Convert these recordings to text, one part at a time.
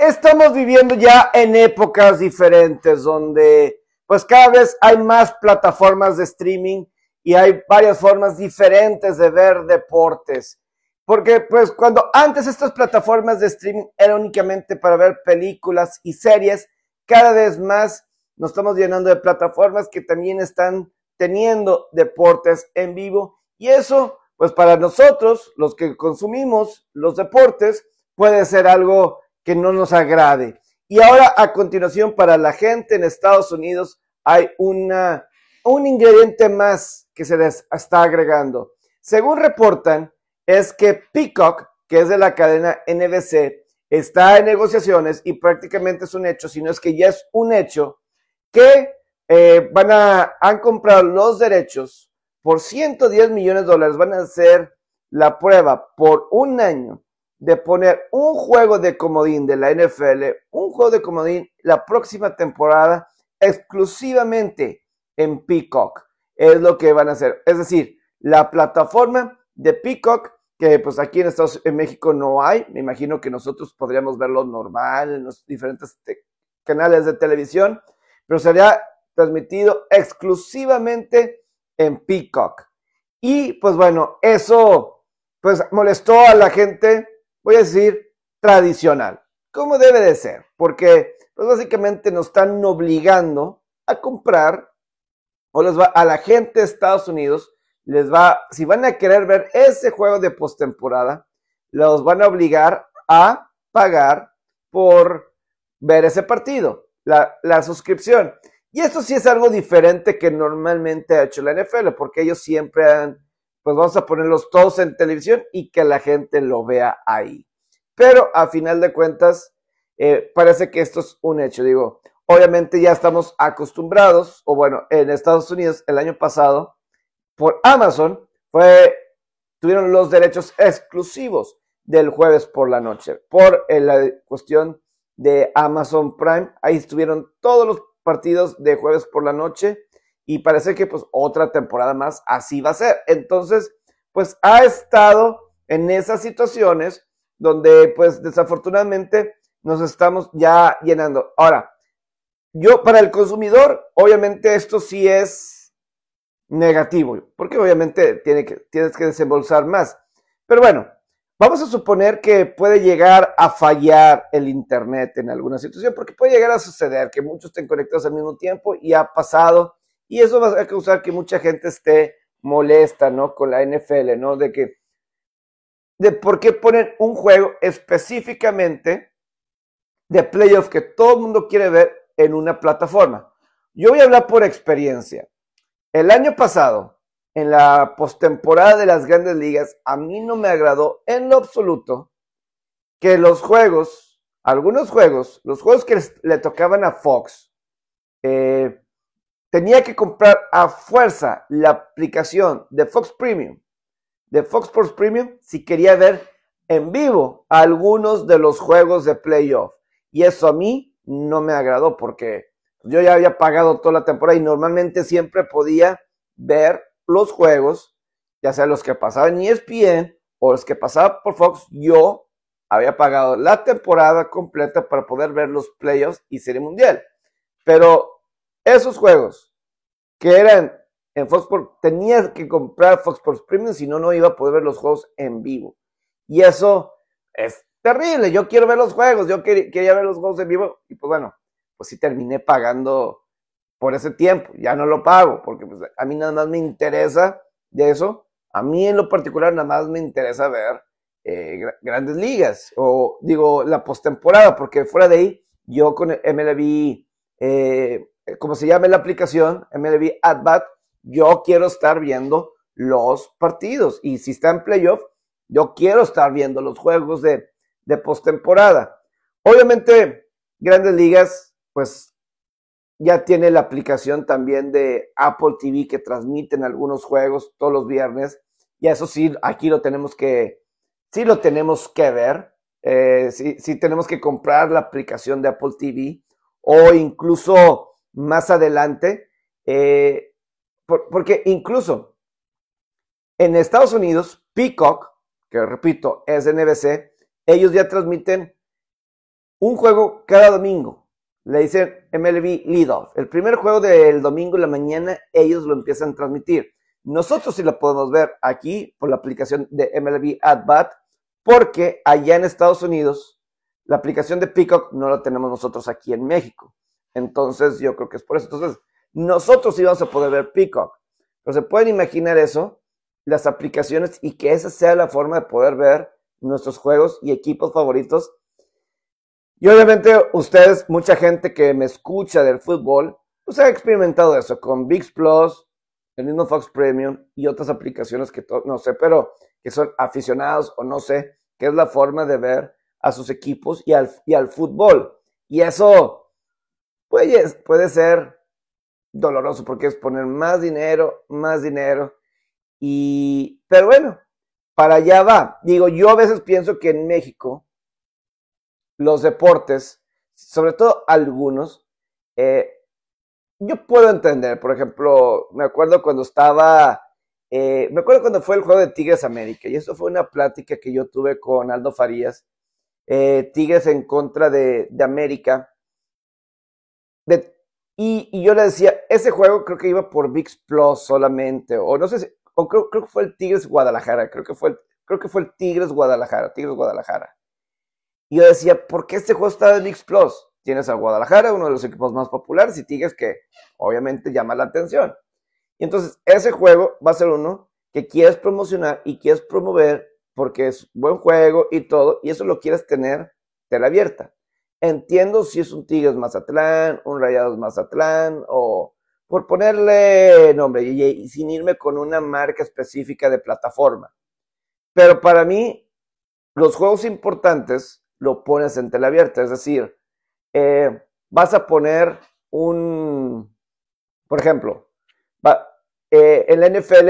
estamos viviendo ya en épocas diferentes donde pues cada vez hay más plataformas de streaming y hay varias formas diferentes de ver deportes. Porque pues cuando antes estas plataformas de streaming eran únicamente para ver películas y series, cada vez más nos estamos llenando de plataformas que también están teniendo deportes en vivo y eso pues para nosotros, los que consumimos los deportes, puede ser algo que no nos agrade. Y ahora a continuación para la gente en Estados Unidos hay una, un ingrediente más que se les está agregando. Según reportan, es que Peacock, que es de la cadena NBC, está en negociaciones y prácticamente es un hecho, si no es que ya es un hecho, que eh, van a han comprado los derechos por 110 millones de dólares. Van a hacer la prueba por un año de poner un juego de comodín de la NFL, un juego de comodín la próxima temporada exclusivamente en Peacock. Es lo que van a hacer. Es decir, la plataforma de Peacock, que pues aquí en Estados en México no hay, me imagino que nosotros podríamos verlo normal en los diferentes canales de televisión, pero sería transmitido exclusivamente en Peacock. Y pues bueno, eso pues molestó a la gente, voy a decir, tradicional, como debe de ser, porque pues básicamente nos están obligando a comprar o les va a la gente de Estados Unidos les va, si van a querer ver ese juego de postemporada, los van a obligar a pagar por ver ese partido, la, la suscripción. Y esto sí es algo diferente que normalmente ha hecho la NFL, porque ellos siempre han, pues vamos a ponerlos todos en televisión y que la gente lo vea ahí. Pero a final de cuentas, eh, parece que esto es un hecho. Digo, obviamente ya estamos acostumbrados, o bueno, en Estados Unidos el año pasado, por Amazon, fue, tuvieron los derechos exclusivos del jueves por la noche, por eh, la cuestión de Amazon Prime. Ahí estuvieron todos los partidos de jueves por la noche y parece que pues otra temporada más así va a ser. Entonces, pues ha estado en esas situaciones donde pues desafortunadamente nos estamos ya llenando. Ahora, yo para el consumidor, obviamente esto sí es negativo, porque obviamente tienes que desembolsar más. Pero bueno, Vamos a suponer que puede llegar a fallar el Internet en alguna situación, porque puede llegar a suceder que muchos estén conectados al mismo tiempo y ha pasado, y eso va a causar que mucha gente esté molesta, ¿no? Con la NFL, ¿no? De que, de por qué ponen un juego específicamente de playoff que todo el mundo quiere ver en una plataforma. Yo voy a hablar por experiencia. El año pasado, en la postemporada de las grandes ligas, a mí no me agradó en lo absoluto que los juegos, algunos juegos, los juegos que le tocaban a Fox, eh, tenía que comprar a fuerza la aplicación de Fox Premium, de Fox Sports Premium, si quería ver en vivo algunos de los juegos de playoff. Y eso a mí no me agradó porque yo ya había pagado toda la temporada y normalmente siempre podía ver los juegos, ya sea los que pasaban en ESPN o los que pasaban por Fox, yo había pagado la temporada completa para poder ver los playoffs y Serie Mundial. Pero esos juegos que eran en Fox Sports, tenía que comprar Fox Sports Premium, si no, no iba a poder ver los juegos en vivo. Y eso es terrible. Yo quiero ver los juegos, yo quería ver los juegos en vivo. Y pues bueno, pues sí terminé pagando por ese tiempo, ya no lo pago, porque pues, a mí nada más me interesa de eso, a mí en lo particular nada más me interesa ver eh, grandes ligas, o digo, la postemporada, porque fuera de ahí, yo con MLB, eh, como se llama la aplicación, MLB AdBat, yo quiero estar viendo los partidos, y si está en playoff, yo quiero estar viendo los juegos de, de postemporada. Obviamente, grandes ligas, pues ya tiene la aplicación también de Apple TV que transmiten algunos juegos todos los viernes. Y eso sí, aquí lo tenemos que, sí lo tenemos que ver. Eh, sí, tenemos que comprar la aplicación de Apple TV o incluso más adelante, eh, porque incluso en Estados Unidos, Peacock, que repito, es NBC, ellos ya transmiten un juego cada domingo. Le dicen MLB Lead Off. El primer juego del domingo en la mañana, ellos lo empiezan a transmitir. Nosotros sí lo podemos ver aquí por la aplicación de MLB At Bat, porque allá en Estados Unidos, la aplicación de Peacock no la tenemos nosotros aquí en México. Entonces, yo creo que es por eso. Entonces, nosotros sí vamos a poder ver Peacock. Pero se pueden imaginar eso, las aplicaciones, y que esa sea la forma de poder ver nuestros juegos y equipos favoritos. Y obviamente ustedes, mucha gente que me escucha del fútbol, pues ha experimentado eso con VIX Plus, el mismo Fox Premium y otras aplicaciones que no sé, pero que son aficionados o no sé, que es la forma de ver a sus equipos y al, y al fútbol. Y eso puede, puede ser doloroso porque es poner más dinero, más dinero. Y, pero bueno, para allá va. Digo, yo a veces pienso que en México los deportes, sobre todo algunos, eh, yo puedo entender, por ejemplo, me acuerdo cuando estaba, eh, me acuerdo cuando fue el juego de Tigres América, y eso fue una plática que yo tuve con Aldo Farías, eh, Tigres en contra de, América, y, yo le decía, ese juego creo que iba por VIX Plus solamente, o no sé si, o creo, creo que fue el Tigres Guadalajara, creo que fue el, creo que fue el Tigres Guadalajara, Tigres Guadalajara. Y yo decía, ¿por qué este juego está en VIX Plus? Tienes a Guadalajara, uno de los equipos más populares, y Tigres que obviamente llama la atención. Y entonces ese juego va a ser uno que quieres promocionar y quieres promover porque es buen juego y todo, y eso lo quieres tener tela abierta. Entiendo si es un Tigres Mazatlán, un Rayados Mazatlán, o por ponerle nombre, y, sin irme con una marca específica de plataforma. Pero para mí, los juegos importantes lo pones en tela abierta, es decir, eh, vas a poner un, por ejemplo, eh, en la NFL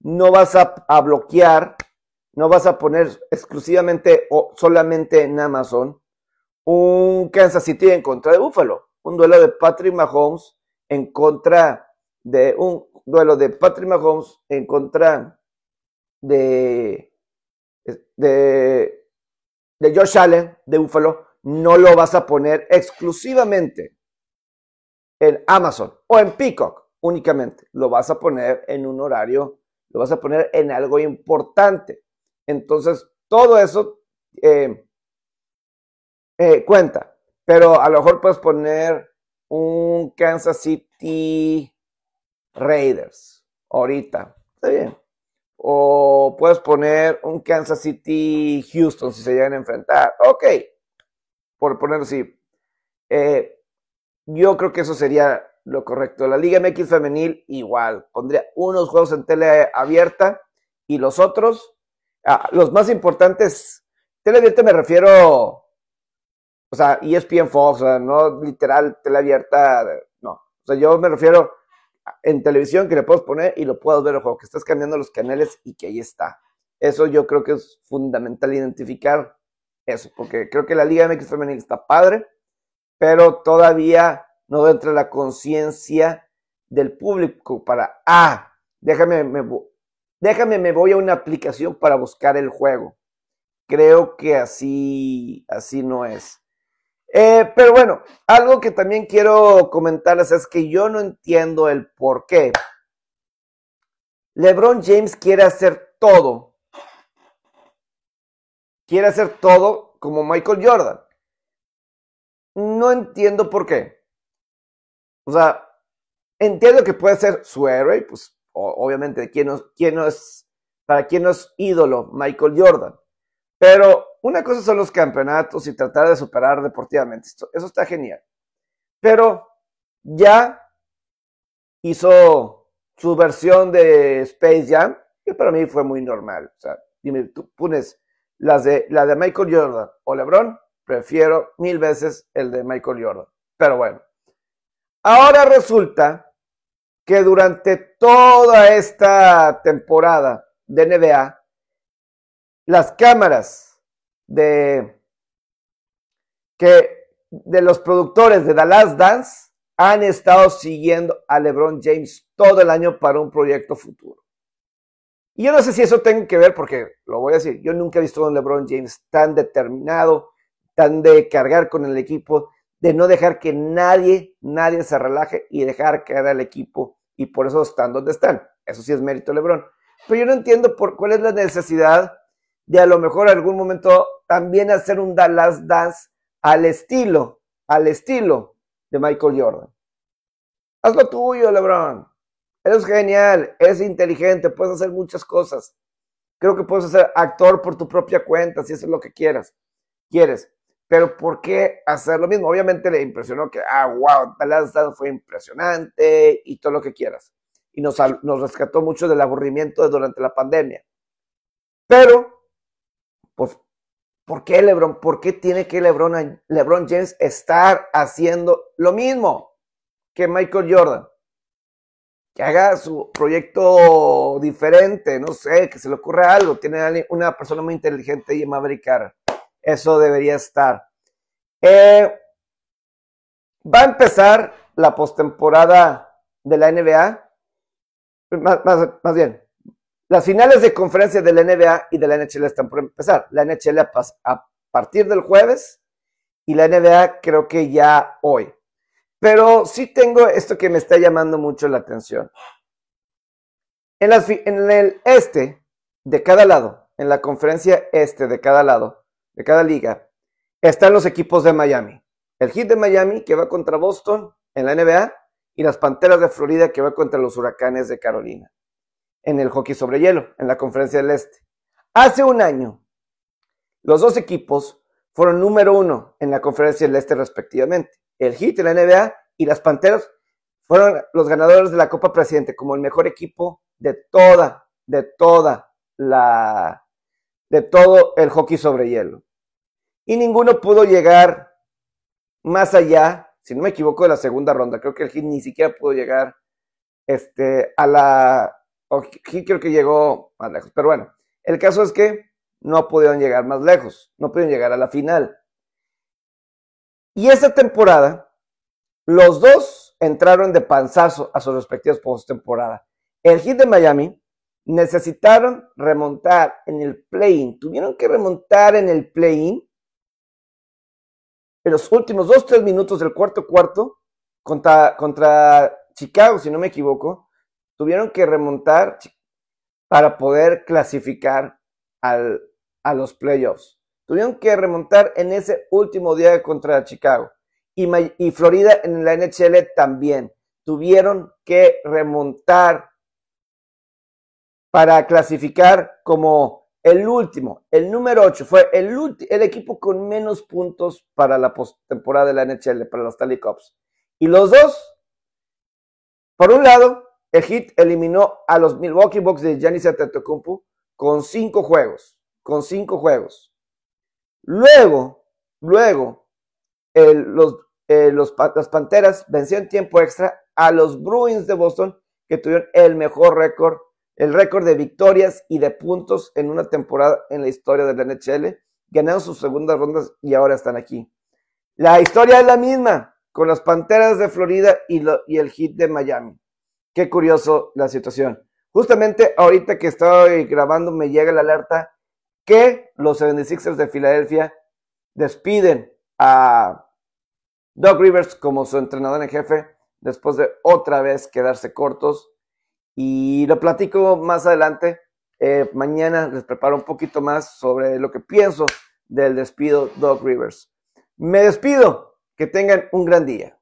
no vas a, bloquear, no vas a poner exclusivamente o solamente en Amazon un Kansas City en contra de Buffalo, un duelo de Patrick Mahomes en contra de un duelo de Patrick Mahomes en contra de, de, de Josh Allen de Buffalo no lo vas a poner exclusivamente en Amazon o en Peacock únicamente. Lo vas a poner en un horario, lo vas a poner en algo importante. Entonces, todo eso eh, eh, cuenta. Pero a lo mejor puedes poner un Kansas City Raiders ahorita. Está bien. O puedes poner un Kansas City Houston si se llegan a enfrentar. Ok, por ponerlo así. Eh, yo creo que eso sería lo correcto. La Liga MX femenil igual. Pondría unos juegos en tele abierta y los otros, ah, los más importantes, tele abierta me refiero, o sea, ESPN Fox, o sea, no literal tele abierta, no. O sea, yo me refiero en televisión que le puedes poner y lo puedes ver el juego, que estás cambiando los canales y que ahí está. Eso yo creo que es fundamental identificar eso, porque creo que la Liga MX femenil está padre, pero todavía no entra la conciencia del público para, ah, déjame me, déjame, me voy a una aplicación para buscar el juego. Creo que así, así no es. Eh, pero bueno, algo que también quiero comentarles es que yo no entiendo el por qué. LeBron James quiere hacer todo quiere hacer todo como Michael Jordan. No entiendo por qué. O sea, entiendo que puede ser su héroe, pues obviamente, ¿quién no, quién no es, para quién no es ídolo Michael Jordan? Pero una cosa son los campeonatos y tratar de superar deportivamente. Eso está genial. Pero ya hizo su versión de Space Jam, que para mí fue muy normal. O sea, dime, tú pones las de, la de Michael Jordan o LeBron, prefiero mil veces el de Michael Jordan. Pero bueno, ahora resulta que durante toda esta temporada de NBA, las cámaras de, que, de los productores de The Last Dance han estado siguiendo a LeBron James todo el año para un proyecto futuro. Y yo no sé si eso tenga que ver, porque lo voy a decir, yo nunca he visto a un LeBron James tan determinado, tan de cargar con el equipo, de no dejar que nadie, nadie se relaje y dejar caer al equipo y por eso están donde están. Eso sí es mérito LeBron. Pero yo no entiendo por cuál es la necesidad de a lo mejor algún momento también hacer un Dallas Dance al estilo, al estilo de Michael Jordan. Haz lo tuyo, LeBron. Eres genial, eres inteligente, puedes hacer muchas cosas. Creo que puedes ser actor por tu propia cuenta, si eso es lo que quieras. Quieres. Pero ¿por qué hacer lo mismo? Obviamente le impresionó que, ah, wow, Dallas fue impresionante y todo lo que quieras. Y nos, nos rescató mucho del aburrimiento durante la pandemia. Pero, pues, ¿por qué LeBron? ¿Por qué tiene que LeBron, James estar haciendo lo mismo que Michael Jordan? Que haga su proyecto diferente, no sé, que se le ocurra algo. Tiene una persona muy inteligente y Maverick. Eso debería estar. Eh, va a empezar la postemporada de la NBA. Más, bien, las finales de conferencia de la NBA y de la NHL están por empezar. La NHL a partir del jueves y la NBA creo que ya hoy. Pero sí tengo esto que me está llamando mucho la atención. En, en el este de cada lado, en la conferencia este de cada lado, de cada liga, están los equipos de Miami. El Heat de Miami que va contra Boston en la NBA y las Panteras de Florida que va contra los Huracanes de Carolina en el hockey sobre hielo, en la Conferencia del Este. Hace un año, los dos equipos fueron número uno en la Conferencia del Este respectivamente. El Heat de la NBA y las Panteras fueron los ganadores de la Copa Presidente como el mejor equipo de toda, de toda la, de todo el hockey sobre hielo y ninguno pudo llegar más allá, si no me equivoco, de la segunda ronda. Creo que el Heat ni siquiera pudo llegar este, a la... O creo que llegó más lejos. Pero bueno, el caso es que no pudieron llegar más lejos, no pudieron llegar a la final. Y esa temporada, los dos entraron de panzazo a sus respectivos postemporada. El Heat de Miami necesitaron remontar en el play-in, tuvieron que remontar en el play-in en los últimos dos, tres minutos del cuarto cuarto contra, contra Chicago, si no me equivoco, tuvieron que remontar para poder clasificar al, a los playoffs. Tuvieron que remontar en ese último día contra Chicago. Y, Florida en la NHL también. Tuvieron que remontar para clasificar como el último, el número 8, fue el, el equipo con menos puntos para la postemporada de la NHL, para los Stanley Cups. Y los dos, por un lado, el Heat eliminó a los Milwaukee Bucks de Giannis Antetokounmpo con cinco juegos, con cinco juegos. Luego, luego, los, eh, los, las Panteras vencieron tiempo extra a los Bruins de Boston, que tuvieron el mejor récord el récord de victorias y de puntos en una temporada en la historia de la NHL. Ganaron sus segundas rondas y ahora están aquí. La historia es la misma con las Panteras de Florida y, y el Heat de Miami. Qué curioso la situación. Justamente ahorita que estoy grabando me llega la alerta que los 76ers de Filadelfia despiden a Doug Rivers como su entrenador en jefe después de otra vez quedarse cortos y lo platico más adelante. Eh, mañana les preparo un poquito más sobre lo que pienso del despido Doug Rivers. Me despido. Que tengan un gran día.